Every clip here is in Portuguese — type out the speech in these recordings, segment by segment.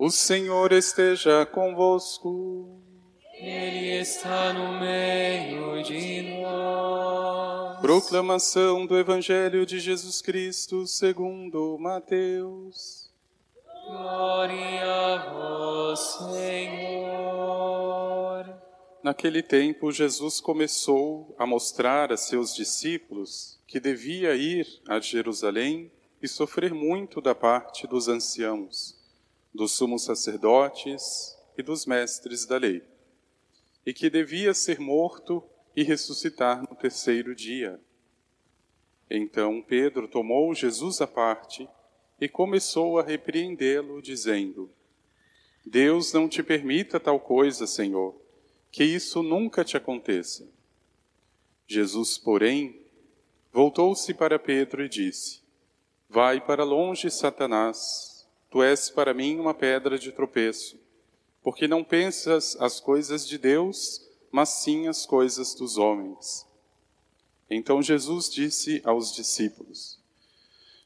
O Senhor esteja convosco. Ele está no meio de nós. Proclamação do Evangelho de Jesus Cristo segundo Mateus. Glória a vós, Senhor. Naquele tempo, Jesus começou a mostrar a seus discípulos que devia ir a Jerusalém e sofrer muito da parte dos anciãos dos sumos sacerdotes e dos mestres da lei, e que devia ser morto e ressuscitar no terceiro dia. Então Pedro tomou Jesus à parte e começou a repreendê-lo, dizendo: Deus não te permita tal coisa, Senhor, que isso nunca te aconteça. Jesus, porém, voltou-se para Pedro e disse: Vai para longe, Satanás Tu és para mim uma pedra de tropeço, porque não pensas as coisas de Deus, mas sim as coisas dos homens. Então Jesus disse aos discípulos: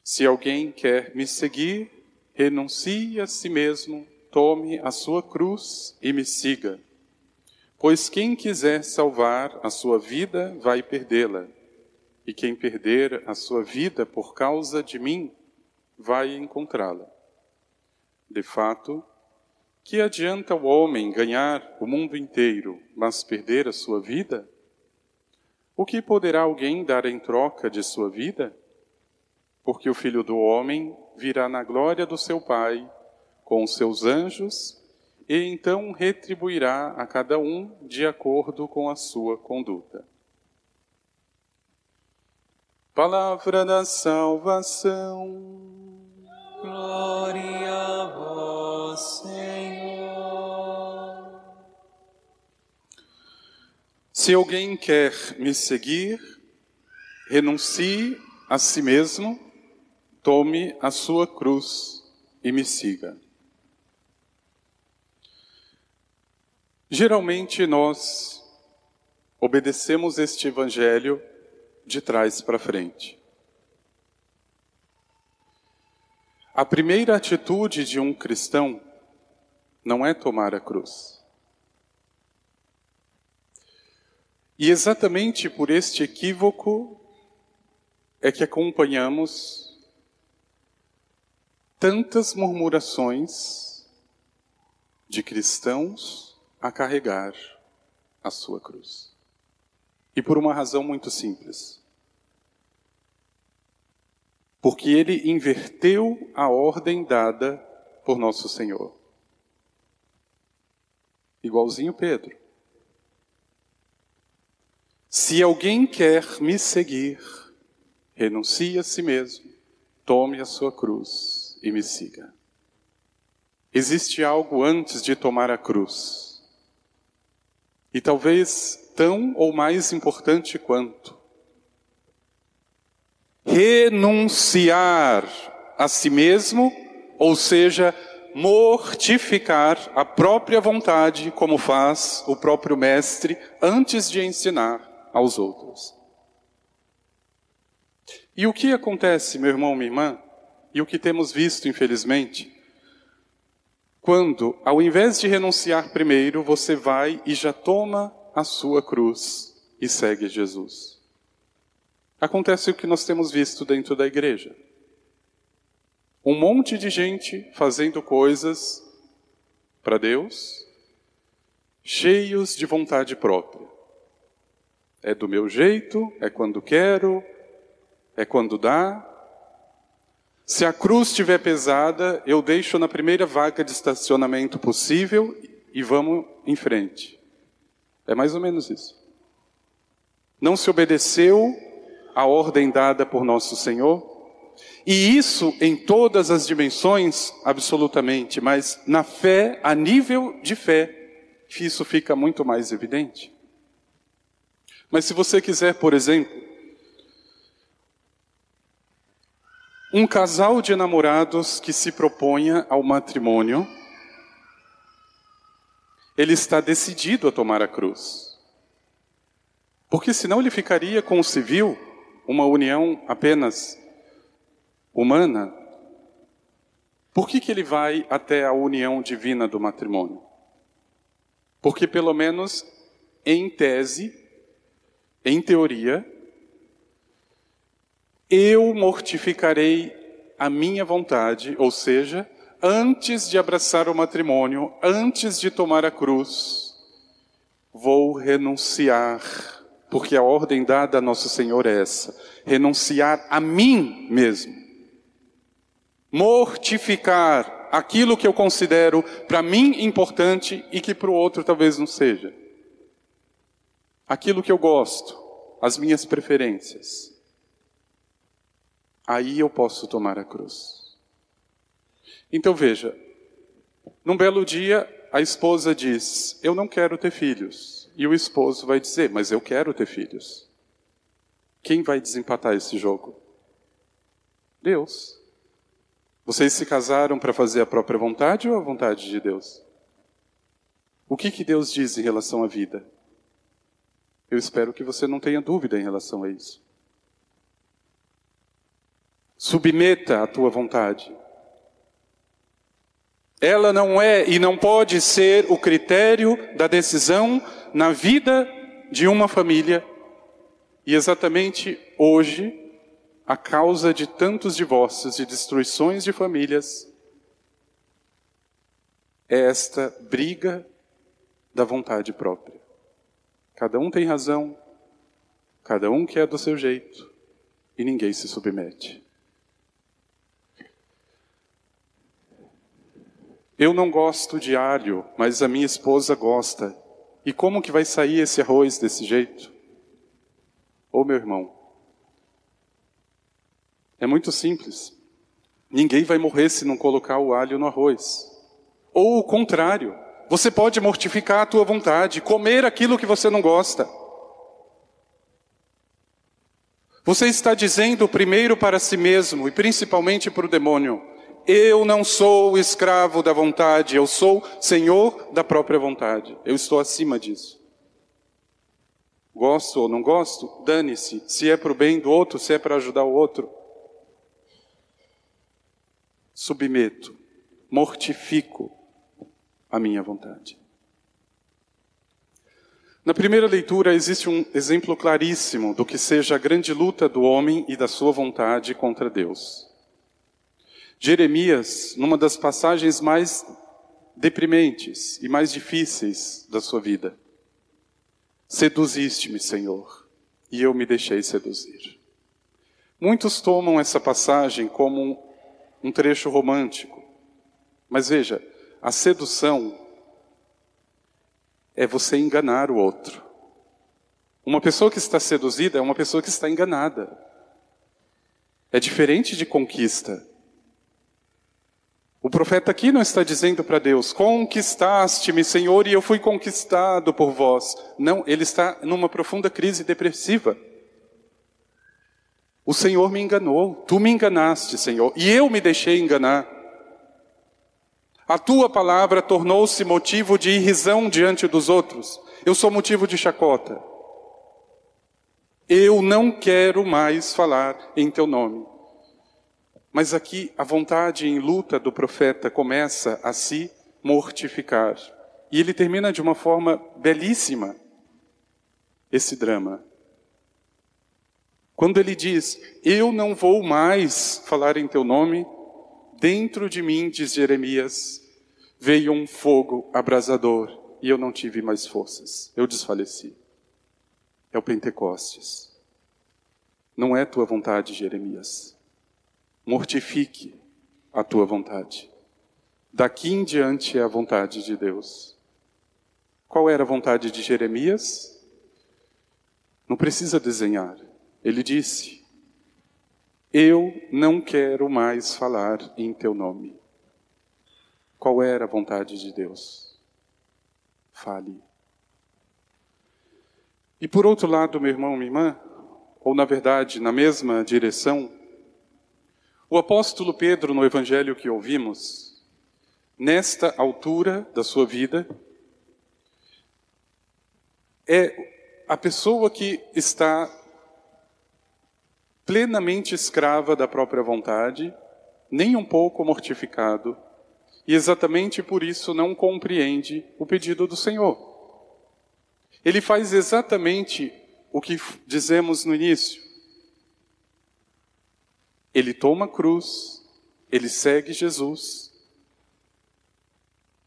Se alguém quer me seguir, renuncie a si mesmo, tome a sua cruz e me siga. Pois quem quiser salvar a sua vida vai perdê-la, e quem perder a sua vida por causa de mim vai encontrá-la. De fato, que adianta o homem ganhar o mundo inteiro, mas perder a sua vida? O que poderá alguém dar em troca de sua vida? Porque o filho do homem virá na glória do seu Pai com os seus anjos e então retribuirá a cada um de acordo com a sua conduta. Palavra da salvação. Glória a vós, Senhor. Se alguém quer me seguir, renuncie a si mesmo, tome a sua cruz e me siga. Geralmente nós obedecemos este evangelho de trás para frente. A primeira atitude de um cristão não é tomar a cruz. E exatamente por este equívoco é que acompanhamos tantas murmurações de cristãos a carregar a sua cruz. E por uma razão muito simples porque ele inverteu a ordem dada por nosso Senhor. Igualzinho Pedro. Se alguém quer me seguir, renuncie a si mesmo, tome a sua cruz e me siga. Existe algo antes de tomar a cruz. E talvez tão ou mais importante quanto renunciar a si mesmo, ou seja, mortificar a própria vontade, como faz o próprio Mestre antes de ensinar aos outros. E o que acontece, meu irmão, minha irmã, e o que temos visto, infelizmente, quando, ao invés de renunciar primeiro, você vai e já toma a sua cruz e segue Jesus acontece o que nós temos visto dentro da igreja. Um monte de gente fazendo coisas para Deus, cheios de vontade própria. É do meu jeito, é quando quero, é quando dá. Se a cruz estiver pesada, eu deixo na primeira vaga de estacionamento possível e vamos em frente. É mais ou menos isso. Não se obedeceu a ordem dada por nosso Senhor. E isso em todas as dimensões, absolutamente, mas na fé, a nível de fé, isso fica muito mais evidente. Mas se você quiser, por exemplo, um casal de namorados que se proponha ao matrimônio, ele está decidido a tomar a cruz. Porque senão ele ficaria com o civil uma união apenas humana. Por que, que ele vai até a união divina do matrimônio? Porque, pelo menos em tese, em teoria, eu mortificarei a minha vontade, ou seja, antes de abraçar o matrimônio, antes de tomar a cruz, vou renunciar, porque a ordem dada a Nosso Senhor é essa: renunciar a mim mesmo, mortificar aquilo que eu considero para mim importante e que para o outro talvez não seja, aquilo que eu gosto, as minhas preferências. Aí eu posso tomar a cruz. Então veja, num belo dia, a esposa diz: Eu não quero ter filhos. E o esposo vai dizer: Mas eu quero ter filhos. Quem vai desempatar esse jogo? Deus. Vocês se casaram para fazer a própria vontade ou a vontade de Deus? O que, que Deus diz em relação à vida? Eu espero que você não tenha dúvida em relação a isso. Submeta a tua vontade. Ela não é e não pode ser o critério da decisão na vida de uma família. E exatamente hoje, a causa de tantos divórcios e destruições de famílias é esta briga da vontade própria. Cada um tem razão, cada um quer do seu jeito e ninguém se submete. Eu não gosto de alho, mas a minha esposa gosta. E como que vai sair esse arroz desse jeito? Ô meu irmão, é muito simples. Ninguém vai morrer se não colocar o alho no arroz. Ou o contrário, você pode mortificar a tua vontade, comer aquilo que você não gosta. Você está dizendo primeiro para si mesmo e principalmente para o demônio: eu não sou escravo da vontade, eu sou senhor da própria vontade. Eu estou acima disso. Gosto ou não gosto? Dane-se. Se é para o bem do outro, se é para ajudar o outro. Submeto, mortifico a minha vontade. Na primeira leitura existe um exemplo claríssimo do que seja a grande luta do homem e da sua vontade contra Deus. Jeremias, numa das passagens mais deprimentes e mais difíceis da sua vida. Seduziste-me, Senhor, e eu me deixei seduzir. Muitos tomam essa passagem como um trecho romântico, mas veja, a sedução é você enganar o outro. Uma pessoa que está seduzida é uma pessoa que está enganada. É diferente de conquista. O profeta aqui não está dizendo para Deus: conquistaste-me, Senhor, e eu fui conquistado por vós. Não, ele está numa profunda crise depressiva. O Senhor me enganou, tu me enganaste, Senhor, e eu me deixei enganar. A tua palavra tornou-se motivo de irrisão diante dos outros. Eu sou motivo de chacota. Eu não quero mais falar em teu nome. Mas aqui a vontade em luta do profeta começa a se mortificar. E ele termina de uma forma belíssima esse drama. Quando ele diz: Eu não vou mais falar em teu nome, dentro de mim, diz Jeremias, veio um fogo abrasador e eu não tive mais forças. Eu desfaleci. É o Pentecostes. Não é tua vontade, Jeremias mortifique a tua vontade. Daqui em diante é a vontade de Deus. Qual era a vontade de Jeremias? Não precisa desenhar. Ele disse: Eu não quero mais falar em teu nome. Qual era a vontade de Deus? Fale. E por outro lado, meu irmão, minha irmã, ou na verdade, na mesma direção, o apóstolo Pedro, no evangelho que ouvimos, nesta altura da sua vida, é a pessoa que está plenamente escrava da própria vontade, nem um pouco mortificado, e exatamente por isso não compreende o pedido do Senhor. Ele faz exatamente o que dizemos no início. Ele toma a cruz, ele segue Jesus,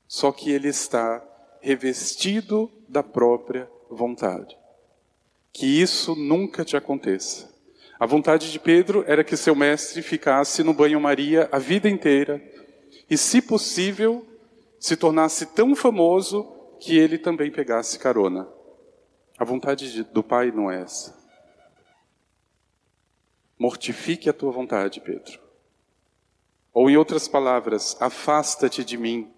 só que ele está revestido da própria vontade. Que isso nunca te aconteça. A vontade de Pedro era que seu mestre ficasse no banho-maria a vida inteira e, se possível, se tornasse tão famoso que ele também pegasse carona. A vontade de, do Pai não é essa. Mortifique a tua vontade, Pedro. Ou, em outras palavras, afasta-te de mim,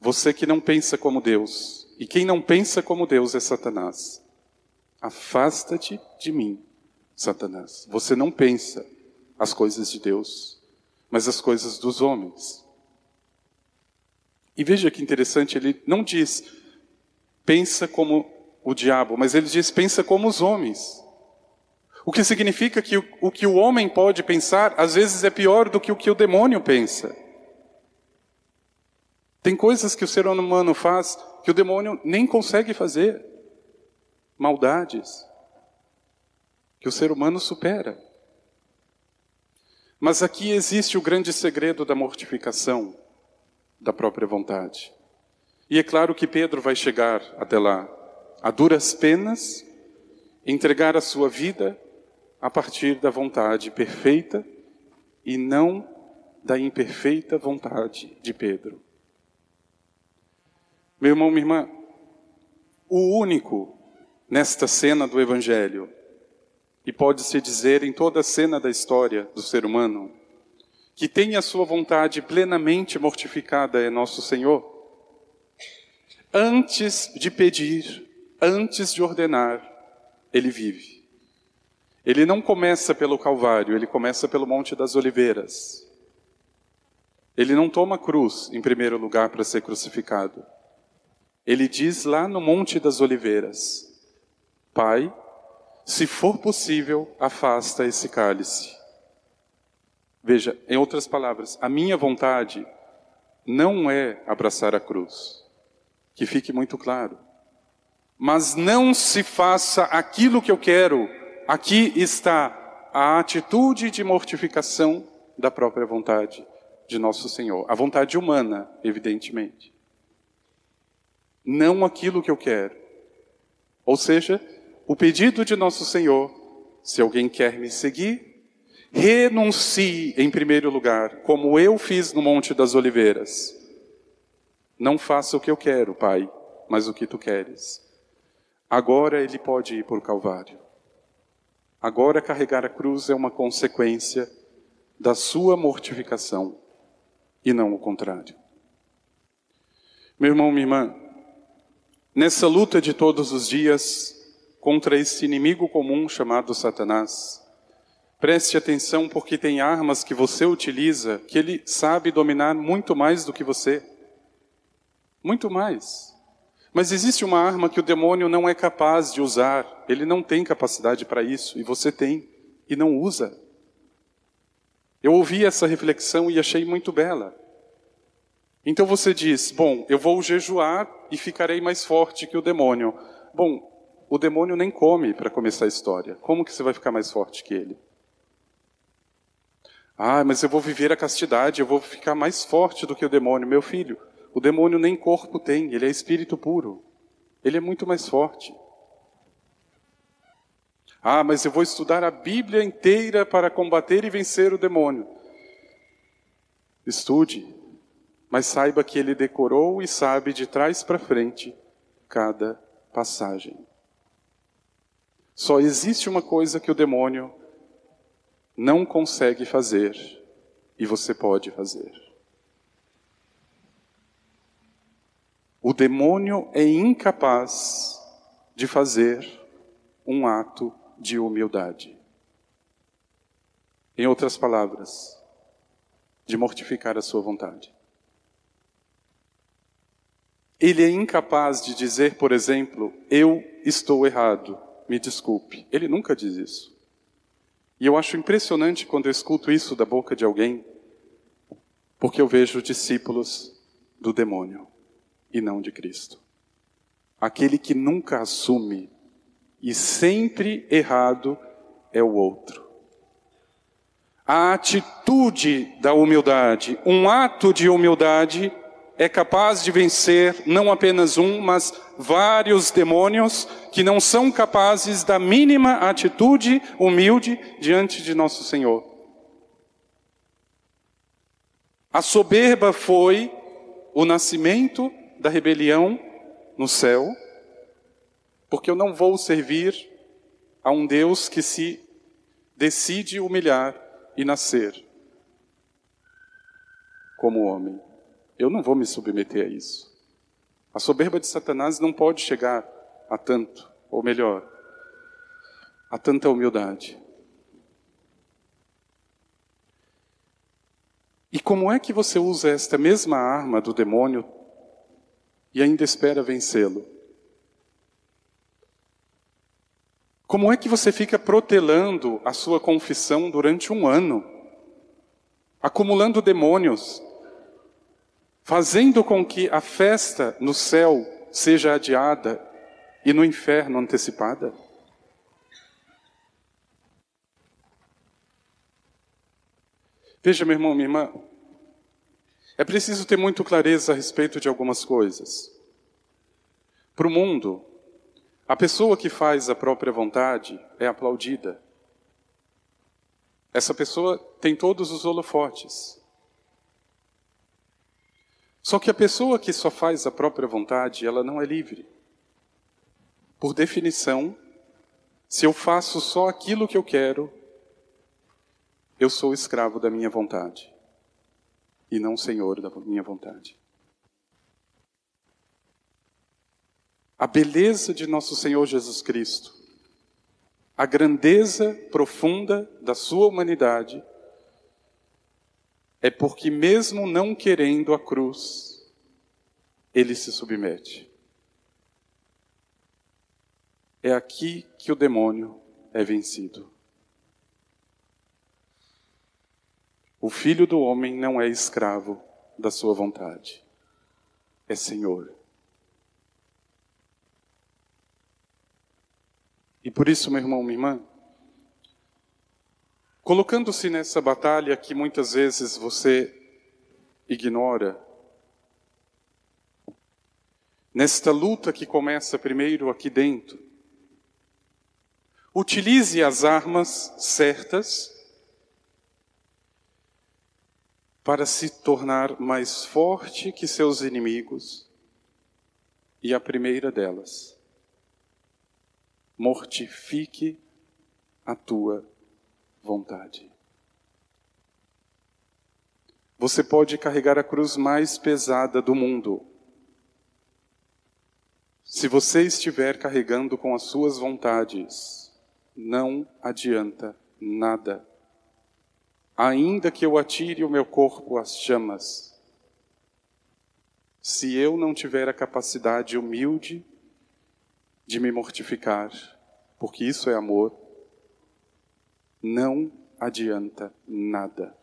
você que não pensa como Deus, e quem não pensa como Deus é Satanás. Afasta-te de mim, Satanás. Você não pensa as coisas de Deus, mas as coisas dos homens. E veja que interessante, ele não diz pensa como o diabo, mas ele diz pensa como os homens. O que significa que o, que o homem pode pensar, às vezes é pior do que o que o demônio pensa. Tem coisas que o ser humano faz que o demônio nem consegue fazer. Maldades que o ser humano supera. Mas aqui existe o grande segredo da mortificação da própria vontade. E é claro que Pedro vai chegar até lá, a duras penas, entregar a sua vida a partir da vontade perfeita e não da imperfeita vontade de Pedro. Meu irmão, minha irmã, o único nesta cena do Evangelho, e pode-se dizer em toda a cena da história do ser humano, que tem a sua vontade plenamente mortificada é nosso Senhor. Antes de pedir, antes de ordenar, ele vive. Ele não começa pelo Calvário, ele começa pelo Monte das Oliveiras. Ele não toma cruz em primeiro lugar para ser crucificado. Ele diz lá no Monte das Oliveiras: Pai, se for possível, afasta esse cálice. Veja, em outras palavras, a minha vontade não é abraçar a cruz. Que fique muito claro. Mas não se faça aquilo que eu quero. Aqui está a atitude de mortificação da própria vontade de nosso Senhor. A vontade humana, evidentemente não aquilo que eu quero. Ou seja, o pedido de nosso Senhor, se alguém quer me seguir, renuncie em primeiro lugar, como eu fiz no Monte das Oliveiras. Não faça o que eu quero, Pai, mas o que tu queres. Agora ele pode ir para o Calvário. Agora carregar a cruz é uma consequência da sua mortificação e não o contrário. Meu irmão, minha irmã, Nessa luta de todos os dias contra esse inimigo comum chamado Satanás, preste atenção porque tem armas que você utiliza que ele sabe dominar muito mais do que você. Muito mais. Mas existe uma arma que o demônio não é capaz de usar, ele não tem capacidade para isso, e você tem, e não usa. Eu ouvi essa reflexão e achei muito bela. Então você diz: Bom, eu vou jejuar e ficarei mais forte que o demônio. Bom, o demônio nem come para começar a história. Como que você vai ficar mais forte que ele? Ah, mas eu vou viver a castidade, eu vou ficar mais forte do que o demônio. Meu filho, o demônio nem corpo tem, ele é espírito puro. Ele é muito mais forte. Ah, mas eu vou estudar a Bíblia inteira para combater e vencer o demônio. Estude, mas saiba que ele decorou e sabe de trás para frente cada passagem. Só existe uma coisa que o demônio não consegue fazer e você pode fazer. O demônio é incapaz de fazer um ato de humildade. Em outras palavras, de mortificar a sua vontade. Ele é incapaz de dizer, por exemplo, eu estou errado, me desculpe. Ele nunca diz isso. E eu acho impressionante quando eu escuto isso da boca de alguém Porque eu vejo discípulos do demônio e não de Cristo. Aquele que nunca assume e sempre errado é o outro. A atitude da humildade, um ato de humildade, é capaz de vencer não apenas um, mas vários demônios que não são capazes da mínima atitude humilde diante de nosso Senhor. A soberba foi o nascimento da rebelião no céu, porque eu não vou servir a um Deus que se decide humilhar e nascer como homem. Eu não vou me submeter a isso. A soberba de Satanás não pode chegar a tanto, ou melhor, a tanta humildade. E como é que você usa esta mesma arma do demônio e ainda espera vencê-lo? Como é que você fica protelando a sua confissão durante um ano, acumulando demônios, fazendo com que a festa no céu seja adiada e no inferno antecipada? Veja, meu irmão, minha irmã, é preciso ter muito clareza a respeito de algumas coisas. Para o mundo, a pessoa que faz a própria vontade é aplaudida. Essa pessoa tem todos os holofotes. Só que a pessoa que só faz a própria vontade, ela não é livre. Por definição, se eu faço só aquilo que eu quero, eu sou escravo da minha vontade e não senhor da minha vontade. A beleza de nosso Senhor Jesus Cristo, a grandeza profunda da sua humanidade, é porque, mesmo não querendo a cruz, ele se submete. É aqui que o demônio é vencido. O filho do homem não é escravo da sua vontade, é senhor. E por isso, meu irmão, minha irmã, colocando-se nessa batalha que muitas vezes você ignora, nesta luta que começa primeiro aqui dentro, utilize as armas certas para se tornar mais forte que seus inimigos. E a primeira delas, mortifique a tua vontade. Você pode carregar a cruz mais pesada do mundo. Se você estiver carregando com as suas vontades, não adianta nada ainda que eu atire o meu corpo às chamas, se eu não tiver a capacidade humilde de me mortificar, porque isso é amor, não adianta nada.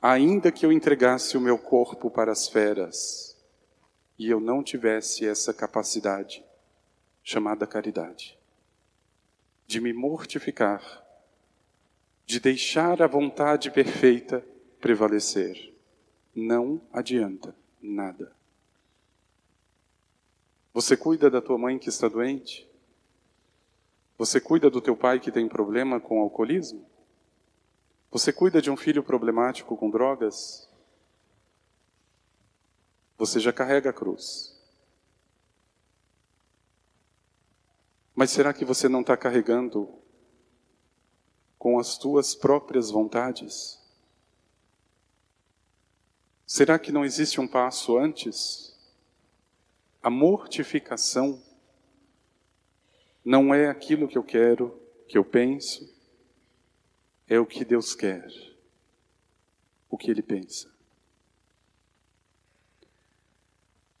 Ainda que eu entregasse o meu corpo para as feras e eu não tivesse essa capacidade, chamada caridade, de me mortificar, de deixar a vontade perfeita prevalecer. Não adianta nada. Você cuida da tua mãe que está doente? Você cuida do teu pai que tem problema com alcoolismo? Você cuida de um filho problemático com drogas? Você já carrega a cruz. Mas será que você não está carregando com as tuas próprias vontades? Será que não existe um passo antes? A mortificação não é aquilo que eu quero, que eu penso, é o que Deus quer, o que Ele pensa.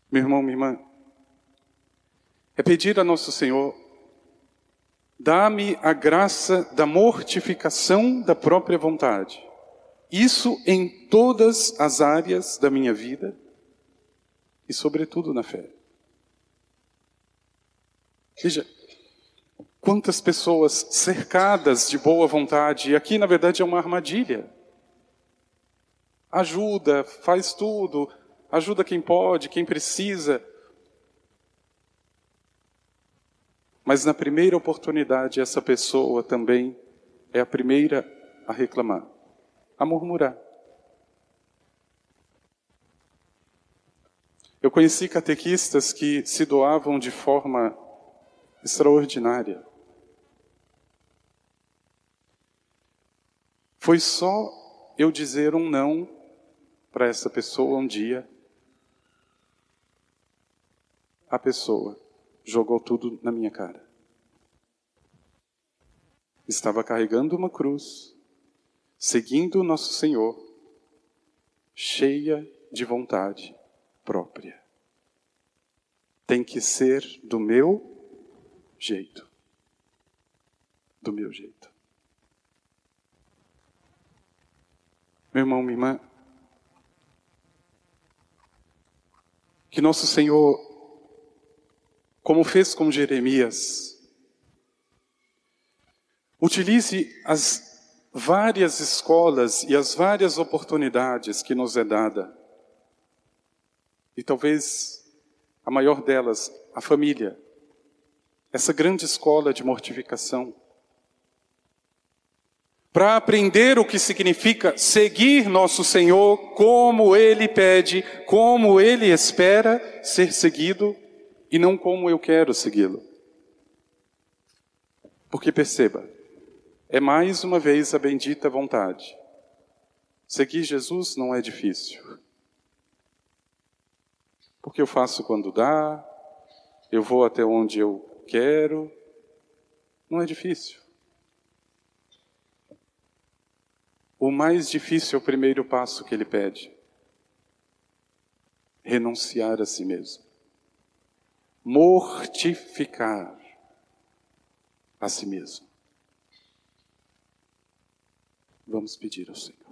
Meu irmão, minha irmã, é pedir a Nosso Senhor Dá-me a graça da mortificação da própria vontade, Isso em todas as áreas da minha vida e, sobretudo, na fé. Veja, quantas pessoas cercadas de boa vontade, e aqui na verdade é uma armadilha. Ajuda, faz tudo, ajuda quem pode, quem precisa. Mas na primeira oportunidade, essa pessoa também é a primeira a reclamar, a murmurar. Eu conheci catequistas que se doavam de forma extraordinária. Foi só eu dizer um não para essa pessoa um dia. A pessoa jogou tudo na minha cara. Estava carregando uma cruz, seguindo o nosso Senhor, cheia de vontade própria. Tem que ser do meu jeito. Do meu jeito. Meu irmão, minha irmã, que nosso Senhor, como fez com Jeremias, utilize as várias escolas e as várias oportunidades que nos é dada, e talvez a maior delas, a família, essa grande escola de mortificação, para aprender o que significa seguir nosso Senhor como Ele pede, como Ele espera ser seguido e não como eu quero segui-lo. Porque perceba, é mais uma vez a bendita vontade. Seguir Jesus não é difícil. Porque eu faço quando dá, eu vou até onde eu quero, não é difícil. O mais difícil é o primeiro passo que ele pede: renunciar a si mesmo, mortificar a si mesmo. Vamos pedir ao Senhor.